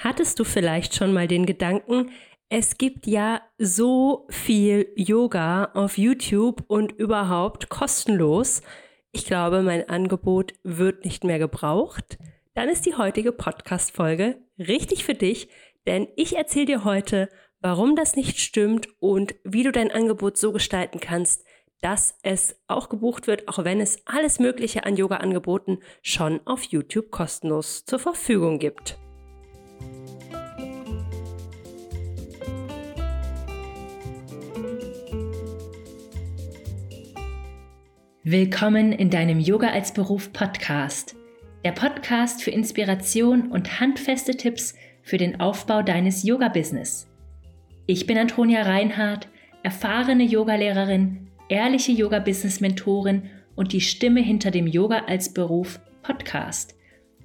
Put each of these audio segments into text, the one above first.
Hattest du vielleicht schon mal den Gedanken, es gibt ja so viel Yoga auf YouTube und überhaupt kostenlos. Ich glaube, mein Angebot wird nicht mehr gebraucht. Dann ist die heutige Podcast-Folge richtig für dich, denn ich erzähle dir heute, warum das nicht stimmt und wie du dein Angebot so gestalten kannst, dass es auch gebucht wird, auch wenn es alles Mögliche an Yoga-Angeboten schon auf YouTube kostenlos zur Verfügung gibt. Willkommen in deinem Yoga als Beruf Podcast. Der Podcast für Inspiration und handfeste Tipps für den Aufbau deines Yoga-Business. Ich bin Antonia Reinhardt, erfahrene Yogalehrerin, ehrliche Yoga-Business-Mentorin und die Stimme hinter dem Yoga als Beruf Podcast.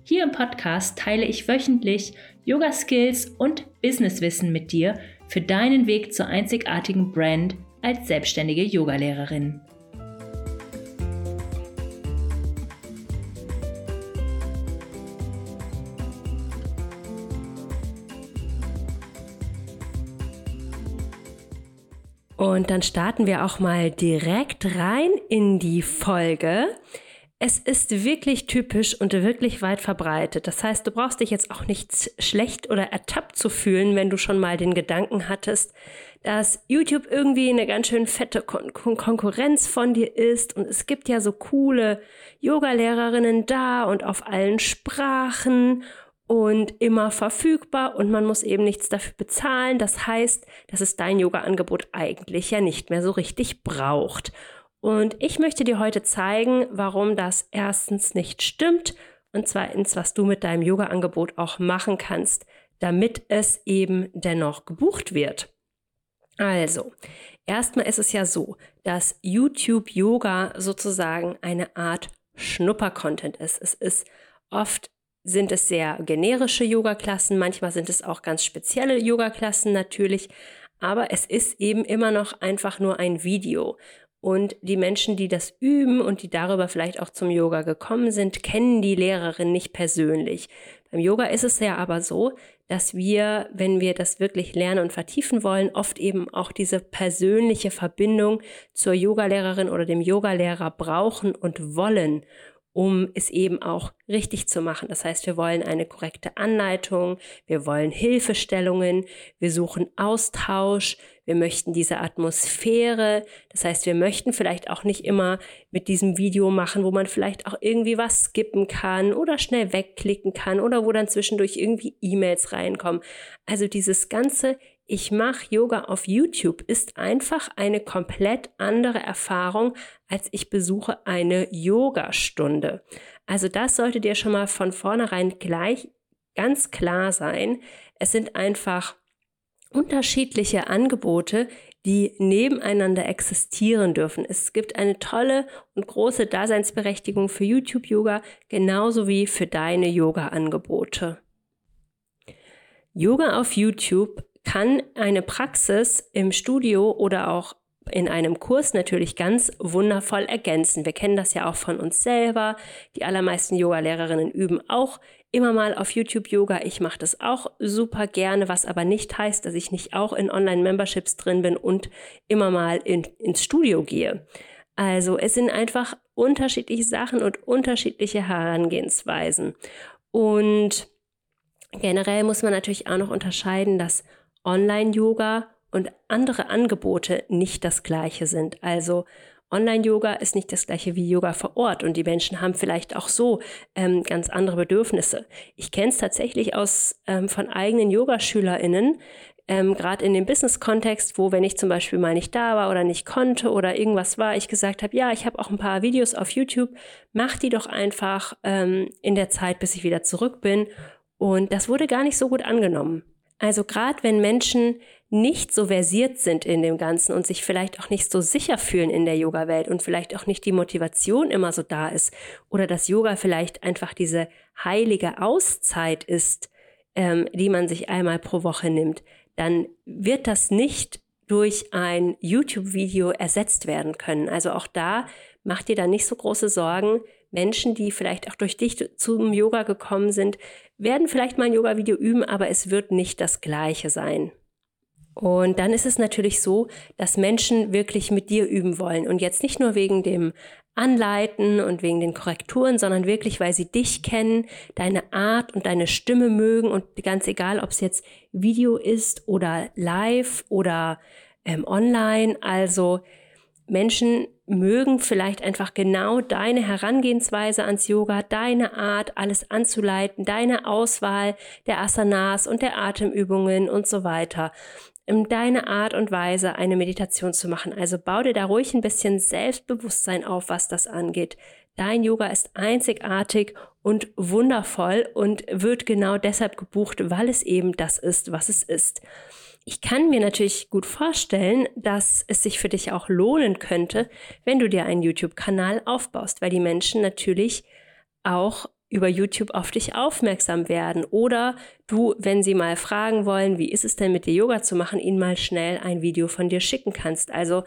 Hier im Podcast teile ich wöchentlich Yoga-Skills und Businesswissen mit dir für deinen Weg zur einzigartigen Brand als selbstständige Yogalehrerin. Und dann starten wir auch mal direkt rein in die Folge. Es ist wirklich typisch und wirklich weit verbreitet. Das heißt, du brauchst dich jetzt auch nicht schlecht oder ertappt zu fühlen, wenn du schon mal den Gedanken hattest, dass YouTube irgendwie eine ganz schön fette Kon Kon Konkurrenz von dir ist. Und es gibt ja so coole Yoga-Lehrerinnen da und auf allen Sprachen und immer verfügbar und man muss eben nichts dafür bezahlen. Das heißt, dass es dein Yoga-Angebot eigentlich ja nicht mehr so richtig braucht. Und ich möchte dir heute zeigen, warum das erstens nicht stimmt und zweitens, was du mit deinem Yoga-Angebot auch machen kannst, damit es eben dennoch gebucht wird. Also, erstmal ist es ja so, dass YouTube Yoga sozusagen eine Art Schnupper-Content ist. Es ist oft sind es sehr generische Yoga-Klassen, manchmal sind es auch ganz spezielle Yoga-Klassen natürlich, aber es ist eben immer noch einfach nur ein Video. Und die Menschen, die das üben und die darüber vielleicht auch zum Yoga gekommen sind, kennen die Lehrerin nicht persönlich. Beim Yoga ist es ja aber so, dass wir, wenn wir das wirklich lernen und vertiefen wollen, oft eben auch diese persönliche Verbindung zur Yogalehrerin oder dem Yogalehrer brauchen und wollen um es eben auch richtig zu machen. Das heißt, wir wollen eine korrekte Anleitung, wir wollen Hilfestellungen, wir suchen Austausch, wir möchten diese Atmosphäre. Das heißt, wir möchten vielleicht auch nicht immer mit diesem Video machen, wo man vielleicht auch irgendwie was skippen kann oder schnell wegklicken kann oder wo dann zwischendurch irgendwie E-Mails reinkommen. Also dieses ganze ich mache Yoga auf YouTube ist einfach eine komplett andere Erfahrung, als ich besuche eine Yogastunde. Also das sollte dir schon mal von vornherein gleich ganz klar sein. Es sind einfach unterschiedliche Angebote, die nebeneinander existieren dürfen. Es gibt eine tolle und große Daseinsberechtigung für YouTube-Yoga, genauso wie für deine Yoga-Angebote. Yoga auf YouTube kann eine Praxis im Studio oder auch in einem Kurs natürlich ganz wundervoll ergänzen. Wir kennen das ja auch von uns selber. Die allermeisten Yoga-Lehrerinnen üben auch immer mal auf YouTube Yoga. Ich mache das auch super gerne, was aber nicht heißt, dass ich nicht auch in Online-Memberships drin bin und immer mal in, ins Studio gehe. Also es sind einfach unterschiedliche Sachen und unterschiedliche Herangehensweisen. Und generell muss man natürlich auch noch unterscheiden, dass Online-Yoga und andere Angebote nicht das gleiche sind. Also Online-Yoga ist nicht das gleiche wie Yoga vor Ort und die Menschen haben vielleicht auch so ähm, ganz andere Bedürfnisse. Ich kenne es tatsächlich aus ähm, von eigenen Yogaschülerinnen, ähm, gerade in dem Business-Kontext, wo wenn ich zum Beispiel mal nicht da war oder nicht konnte oder irgendwas war, ich gesagt habe, ja, ich habe auch ein paar Videos auf YouTube, mach die doch einfach ähm, in der Zeit, bis ich wieder zurück bin. Und das wurde gar nicht so gut angenommen. Also gerade wenn Menschen nicht so versiert sind in dem Ganzen und sich vielleicht auch nicht so sicher fühlen in der Yoga-Welt und vielleicht auch nicht die Motivation immer so da ist oder dass Yoga vielleicht einfach diese heilige Auszeit ist, ähm, die man sich einmal pro Woche nimmt, dann wird das nicht durch ein YouTube-Video ersetzt werden können. Also auch da macht ihr da nicht so große Sorgen, Menschen, die vielleicht auch durch dich zum Yoga gekommen sind, werden vielleicht mal ein Yoga-Video üben, aber es wird nicht das gleiche sein. Und dann ist es natürlich so, dass Menschen wirklich mit dir üben wollen und jetzt nicht nur wegen dem Anleiten und wegen den Korrekturen, sondern wirklich, weil sie dich kennen, deine Art und deine Stimme mögen und ganz egal, ob es jetzt Video ist oder live oder ähm, online. Also Menschen mögen vielleicht einfach genau deine Herangehensweise ans Yoga, deine Art, alles anzuleiten, deine Auswahl der Asanas und der Atemübungen und so weiter deine Art und Weise, eine Meditation zu machen. Also bau dir da ruhig ein bisschen Selbstbewusstsein auf, was das angeht. Dein Yoga ist einzigartig und wundervoll und wird genau deshalb gebucht, weil es eben das ist, was es ist. Ich kann mir natürlich gut vorstellen, dass es sich für dich auch lohnen könnte, wenn du dir einen YouTube-Kanal aufbaust, weil die Menschen natürlich auch über YouTube auf dich aufmerksam werden oder du, wenn sie mal fragen wollen, wie ist es denn mit dir Yoga zu machen, ihnen mal schnell ein Video von dir schicken kannst. Also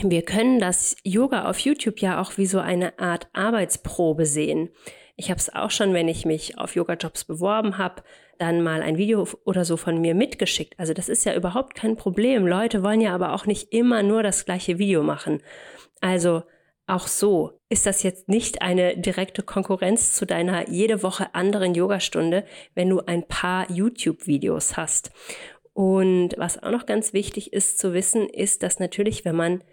wir können das Yoga auf YouTube ja auch wie so eine Art Arbeitsprobe sehen. Ich habe es auch schon, wenn ich mich auf Yoga-Jobs beworben habe, dann mal ein Video oder so von mir mitgeschickt. Also das ist ja überhaupt kein Problem. Leute wollen ja aber auch nicht immer nur das gleiche Video machen. Also auch so ist das jetzt nicht eine direkte Konkurrenz zu deiner jede Woche anderen Yogastunde, wenn du ein paar YouTube-Videos hast. Und was auch noch ganz wichtig ist zu wissen, ist, dass natürlich, wenn man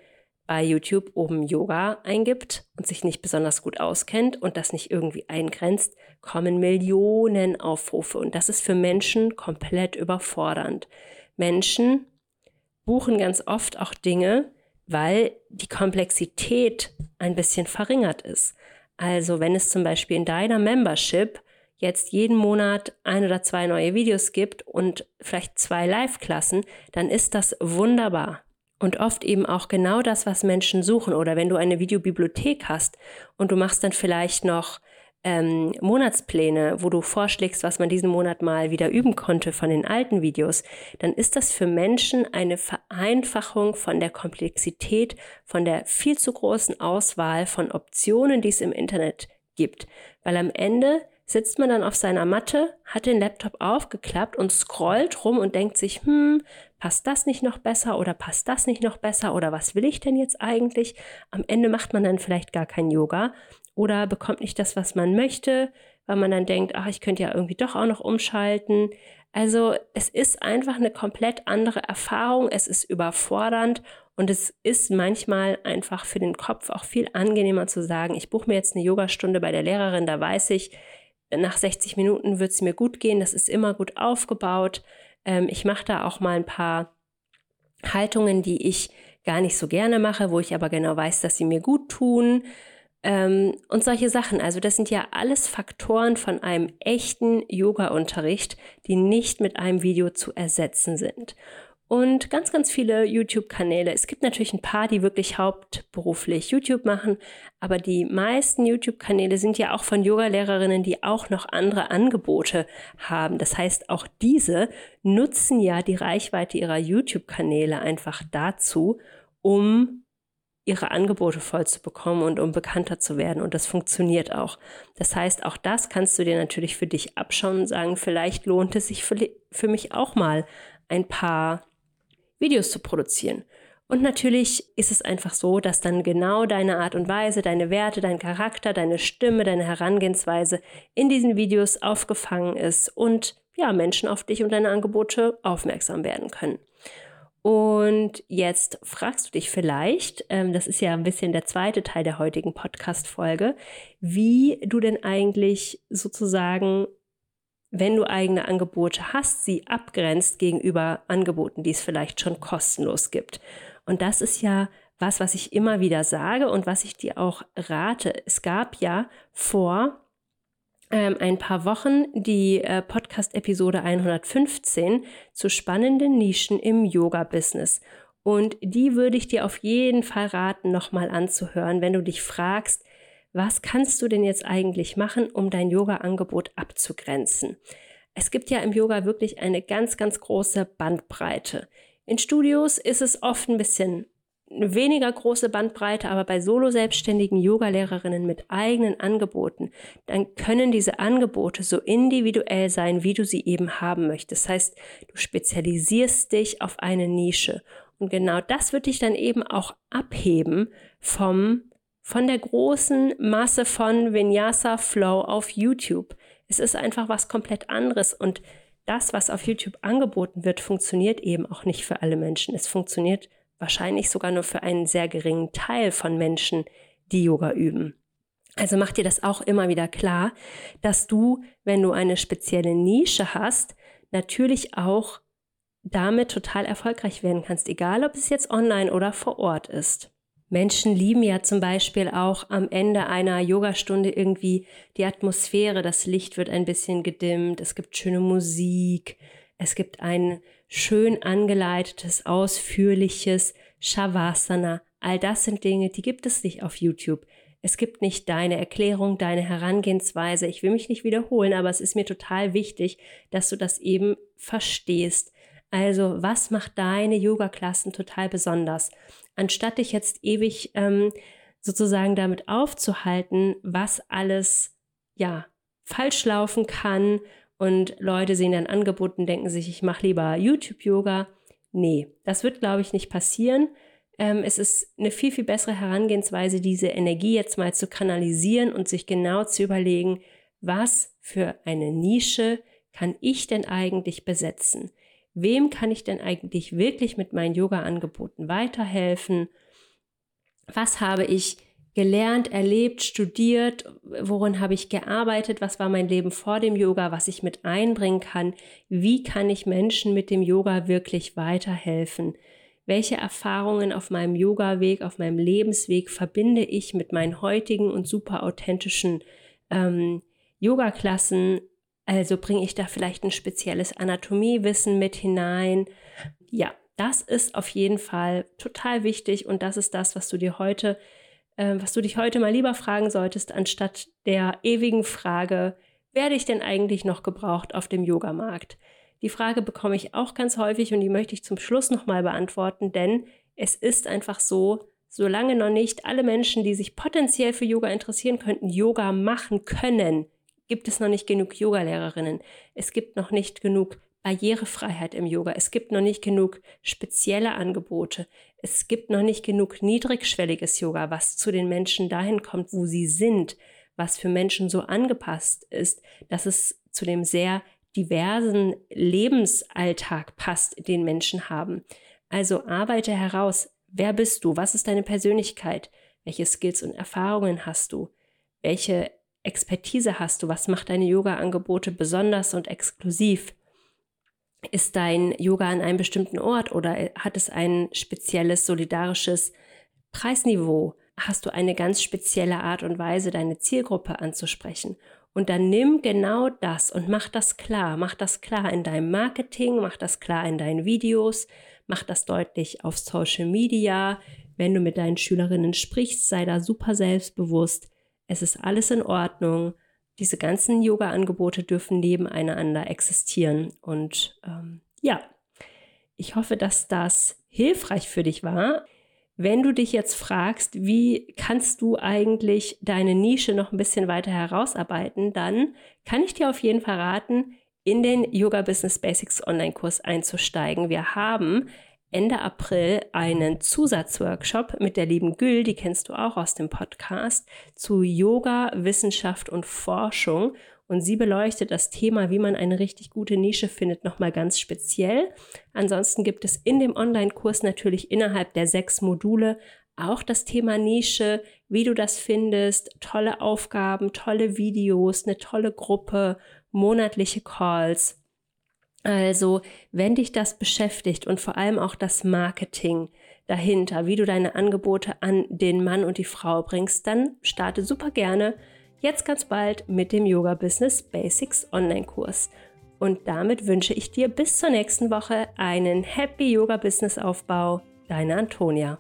bei YouTube oben Yoga eingibt und sich nicht besonders gut auskennt und das nicht irgendwie eingrenzt, kommen Millionen Aufrufe und das ist für Menschen komplett überfordernd. Menschen buchen ganz oft auch Dinge, weil die Komplexität ein bisschen verringert ist. Also wenn es zum Beispiel in deiner Membership jetzt jeden Monat ein oder zwei neue Videos gibt und vielleicht zwei Live-Klassen, dann ist das wunderbar. Und oft eben auch genau das, was Menschen suchen. Oder wenn du eine Videobibliothek hast und du machst dann vielleicht noch ähm, Monatspläne, wo du vorschlägst, was man diesen Monat mal wieder üben konnte von den alten Videos, dann ist das für Menschen eine Vereinfachung von der Komplexität, von der viel zu großen Auswahl von Optionen, die es im Internet gibt. Weil am Ende sitzt man dann auf seiner Matte, hat den Laptop aufgeklappt und scrollt rum und denkt sich, hm, passt das nicht noch besser oder passt das nicht noch besser oder was will ich denn jetzt eigentlich? Am Ende macht man dann vielleicht gar kein Yoga oder bekommt nicht das, was man möchte, weil man dann denkt, ach, ich könnte ja irgendwie doch auch noch umschalten. Also es ist einfach eine komplett andere Erfahrung, es ist überfordernd und es ist manchmal einfach für den Kopf auch viel angenehmer zu sagen, ich buche mir jetzt eine Yogastunde bei der Lehrerin, da weiß ich, nach 60 Minuten wird es mir gut gehen, das ist immer gut aufgebaut. Ähm, ich mache da auch mal ein paar Haltungen, die ich gar nicht so gerne mache, wo ich aber genau weiß, dass sie mir gut tun. Ähm, und solche Sachen. Also das sind ja alles Faktoren von einem echten Yoga-Unterricht, die nicht mit einem Video zu ersetzen sind. Und ganz, ganz viele YouTube-Kanäle. Es gibt natürlich ein paar, die wirklich hauptberuflich YouTube machen, aber die meisten YouTube-Kanäle sind ja auch von Yoga-Lehrerinnen, die auch noch andere Angebote haben. Das heißt, auch diese nutzen ja die Reichweite ihrer YouTube-Kanäle einfach dazu, um ihre Angebote voll zu bekommen und um bekannter zu werden. Und das funktioniert auch. Das heißt, auch das kannst du dir natürlich für dich abschauen und sagen, vielleicht lohnt es sich für, für mich auch mal ein paar Videos zu produzieren. Und natürlich ist es einfach so, dass dann genau deine Art und Weise, deine Werte, dein Charakter, deine Stimme, deine Herangehensweise in diesen Videos aufgefangen ist und ja, Menschen auf dich und deine Angebote aufmerksam werden können. Und jetzt fragst du dich vielleicht, ähm, das ist ja ein bisschen der zweite Teil der heutigen Podcast-Folge, wie du denn eigentlich sozusagen, wenn du eigene Angebote hast, sie abgrenzt gegenüber Angeboten, die es vielleicht schon kostenlos gibt. Und das ist ja was, was ich immer wieder sage und was ich dir auch rate. Es gab ja vor ähm, ein paar Wochen die äh, Podcast-Episode 115 zu spannenden Nischen im Yoga-Business. Und die würde ich dir auf jeden Fall raten, nochmal anzuhören, wenn du dich fragst, was kannst du denn jetzt eigentlich machen, um dein Yoga-Angebot abzugrenzen? Es gibt ja im Yoga wirklich eine ganz, ganz große Bandbreite. In Studios ist es oft ein bisschen weniger große Bandbreite, aber bei solo-selbstständigen Yoga-Lehrerinnen mit eigenen Angeboten, dann können diese Angebote so individuell sein, wie du sie eben haben möchtest. Das heißt, du spezialisierst dich auf eine Nische. Und genau das wird dich dann eben auch abheben vom, von der großen Masse von Vinyasa Flow auf YouTube. Es ist einfach was komplett anderes und das, was auf YouTube angeboten wird, funktioniert eben auch nicht für alle Menschen. Es funktioniert wahrscheinlich sogar nur für einen sehr geringen Teil von Menschen, die Yoga üben. Also mach dir das auch immer wieder klar, dass du, wenn du eine spezielle Nische hast, natürlich auch damit total erfolgreich werden kannst, egal ob es jetzt online oder vor Ort ist. Menschen lieben ja zum Beispiel auch am Ende einer Yogastunde irgendwie die Atmosphäre, das Licht wird ein bisschen gedimmt, es gibt schöne Musik, es gibt ein schön angeleitetes, ausführliches Shavasana. All das sind Dinge, die gibt es nicht auf YouTube. Es gibt nicht deine Erklärung, deine Herangehensweise. Ich will mich nicht wiederholen, aber es ist mir total wichtig, dass du das eben verstehst. Also, was macht deine Yoga-Klassen total besonders? Anstatt dich jetzt ewig ähm, sozusagen damit aufzuhalten, was alles ja falsch laufen kann und Leute sehen dann Angebot und denken sich, ich mache lieber YouTube-Yoga. Nee, das wird, glaube ich, nicht passieren. Ähm, es ist eine viel, viel bessere Herangehensweise, diese Energie jetzt mal zu kanalisieren und sich genau zu überlegen, was für eine Nische kann ich denn eigentlich besetzen? Wem kann ich denn eigentlich wirklich mit meinen Yoga-Angeboten weiterhelfen? Was habe ich gelernt, erlebt, studiert, worin habe ich gearbeitet, was war mein Leben vor dem Yoga, was ich mit einbringen kann, wie kann ich Menschen mit dem Yoga wirklich weiterhelfen, welche Erfahrungen auf meinem Yoga-Weg, auf meinem Lebensweg verbinde ich mit meinen heutigen und super authentischen ähm, Yoga-Klassen, also bringe ich da vielleicht ein spezielles Anatomiewissen mit hinein. Ja, das ist auf jeden Fall total wichtig und das ist das, was du dir heute äh, was du dich heute mal lieber fragen solltest, anstatt der ewigen Frage, werde ich denn eigentlich noch gebraucht auf dem Yogamarkt? Die Frage bekomme ich auch ganz häufig und die möchte ich zum Schluss nochmal beantworten, denn es ist einfach so, solange noch nicht alle Menschen, die sich potenziell für Yoga interessieren könnten, Yoga machen können, gibt es noch nicht genug Yogalehrerinnen. Es gibt noch nicht genug Barrierefreiheit im Yoga. Es gibt noch nicht genug spezielle Angebote. Es gibt noch nicht genug niedrigschwelliges Yoga, was zu den Menschen dahin kommt, wo sie sind, was für Menschen so angepasst ist, dass es zu dem sehr diversen Lebensalltag passt, den Menschen haben. Also arbeite heraus, wer bist du, was ist deine Persönlichkeit, welche Skills und Erfahrungen hast du, welche Expertise hast du, was macht deine Yoga-Angebote besonders und exklusiv ist dein Yoga an einem bestimmten Ort oder hat es ein spezielles solidarisches Preisniveau? Hast du eine ganz spezielle Art und Weise, deine Zielgruppe anzusprechen? Und dann nimm genau das und mach das klar. Mach das klar in deinem Marketing, mach das klar in deinen Videos, mach das deutlich auf Social Media. Wenn du mit deinen Schülerinnen sprichst, sei da super selbstbewusst. Es ist alles in Ordnung diese ganzen Yoga-Angebote dürfen nebeneinander existieren. Und ähm, ja, ich hoffe, dass das hilfreich für dich war. Wenn du dich jetzt fragst, wie kannst du eigentlich deine Nische noch ein bisschen weiter herausarbeiten, dann kann ich dir auf jeden Fall raten, in den Yoga Business Basics Online-Kurs einzusteigen. Wir haben Ende April einen Zusatzworkshop mit der lieben Gül, die kennst du auch aus dem Podcast, zu Yoga, Wissenschaft und Forschung. Und sie beleuchtet das Thema, wie man eine richtig gute Nische findet, nochmal ganz speziell. Ansonsten gibt es in dem Online-Kurs natürlich innerhalb der sechs Module auch das Thema Nische, wie du das findest, tolle Aufgaben, tolle Videos, eine tolle Gruppe, monatliche Calls. Also, wenn dich das beschäftigt und vor allem auch das Marketing dahinter, wie du deine Angebote an den Mann und die Frau bringst, dann starte super gerne jetzt ganz bald mit dem Yoga Business Basics Online-Kurs. Und damit wünsche ich dir bis zur nächsten Woche einen Happy Yoga Business Aufbau. Deine Antonia.